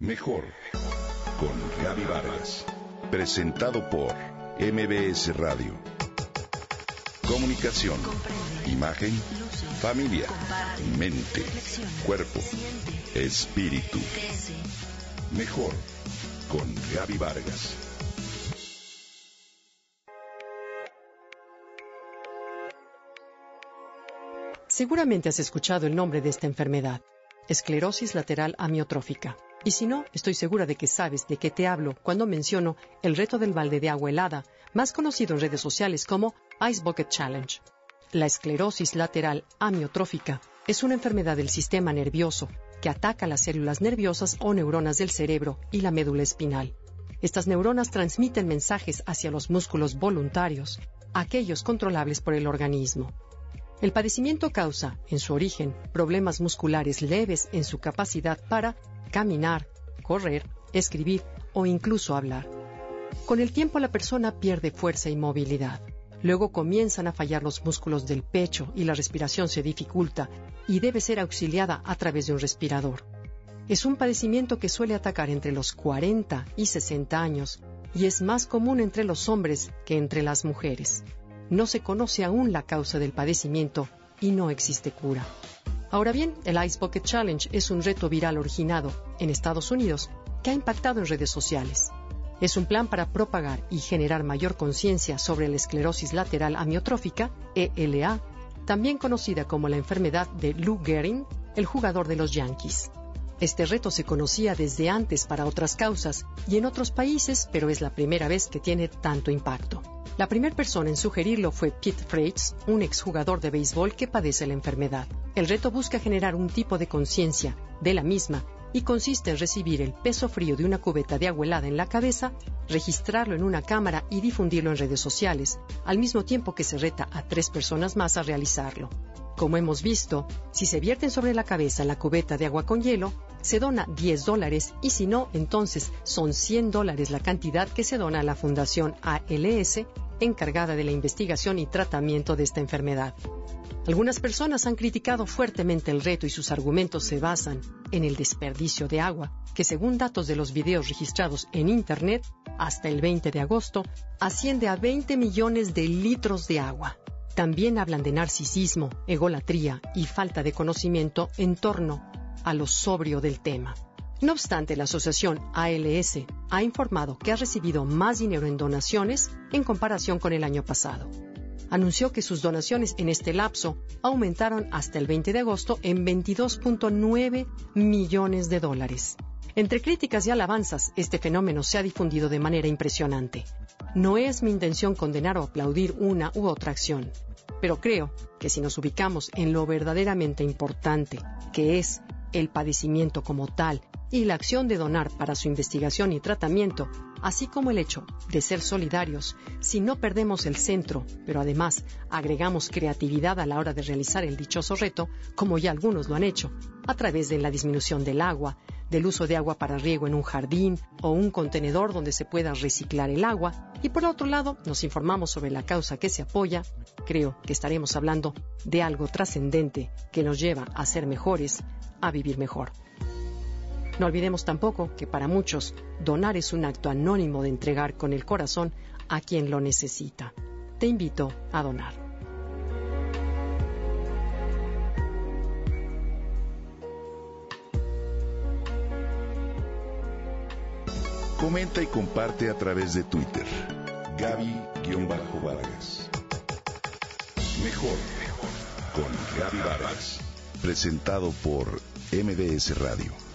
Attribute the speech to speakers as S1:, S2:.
S1: Mejor con Gaby Vargas. Presentado por MBS Radio. Comunicación, imagen, familia, mente, cuerpo, espíritu. Mejor con Gaby Vargas.
S2: Seguramente has escuchado el nombre de esta enfermedad, esclerosis lateral amiotrófica. Y si no, estoy segura de que sabes de qué te hablo cuando menciono el reto del balde de agua helada, más conocido en redes sociales como Ice Bucket Challenge. La esclerosis lateral amiotrófica es una enfermedad del sistema nervioso que ataca las células nerviosas o neuronas del cerebro y la médula espinal. Estas neuronas transmiten mensajes hacia los músculos voluntarios, aquellos controlables por el organismo. El padecimiento causa, en su origen, problemas musculares leves en su capacidad para caminar, correr, escribir o incluso hablar. Con el tiempo la persona pierde fuerza y movilidad. Luego comienzan a fallar los músculos del pecho y la respiración se dificulta y debe ser auxiliada a través de un respirador. Es un padecimiento que suele atacar entre los 40 y 60 años y es más común entre los hombres que entre las mujeres. No se conoce aún la causa del padecimiento y no existe cura. Ahora bien, el Ice Bucket Challenge es un reto viral originado en Estados Unidos que ha impactado en redes sociales. Es un plan para propagar y generar mayor conciencia sobre la esclerosis lateral amiotrófica, ELA, también conocida como la enfermedad de Lou Gehrig, el jugador de los Yankees. Este reto se conocía desde antes para otras causas y en otros países, pero es la primera vez que tiene tanto impacto. La primera persona en sugerirlo fue Pete Freites, un exjugador de béisbol que padece la enfermedad. El reto busca generar un tipo de conciencia de la misma y consiste en recibir el peso frío de una cubeta de agua helada en la cabeza, registrarlo en una cámara y difundirlo en redes sociales, al mismo tiempo que se reta a tres personas más a realizarlo. Como hemos visto, si se vierten sobre la cabeza la cubeta de agua con hielo, se dona 10 dólares y si no, entonces son 100 dólares la cantidad que se dona a la Fundación ALS encargada de la investigación y tratamiento de esta enfermedad. Algunas personas han criticado fuertemente el reto y sus argumentos se basan en el desperdicio de agua, que según datos de los videos registrados en Internet, hasta el 20 de agosto, asciende a 20 millones de litros de agua. También hablan de narcisismo, egolatría y falta de conocimiento en torno a lo sobrio del tema. No obstante, la asociación ALS ha informado que ha recibido más dinero en donaciones en comparación con el año pasado. Anunció que sus donaciones en este lapso aumentaron hasta el 20 de agosto en 22.9 millones de dólares. Entre críticas y alabanzas, este fenómeno se ha difundido de manera impresionante. No es mi intención condenar o aplaudir una u otra acción, pero creo que si nos ubicamos en lo verdaderamente importante, que es el padecimiento como tal y la acción de donar para su investigación y tratamiento, así como el hecho de ser solidarios, si no perdemos el centro, pero además agregamos creatividad a la hora de realizar el dichoso reto, como ya algunos lo han hecho, a través de la disminución del agua, del uso de agua para riego en un jardín o un contenedor donde se pueda reciclar el agua, y por otro lado nos informamos sobre la causa que se apoya, creo que estaremos hablando de algo trascendente que nos lleva a ser mejores, a vivir mejor. No olvidemos tampoco que para muchos donar es un acto anónimo de entregar con el corazón a quien lo necesita. Te invito a donar.
S1: Comenta y comparte a través de Twitter. Gaby-Vargas. Mejor con Gaby Vargas. Presentado por MBS Radio.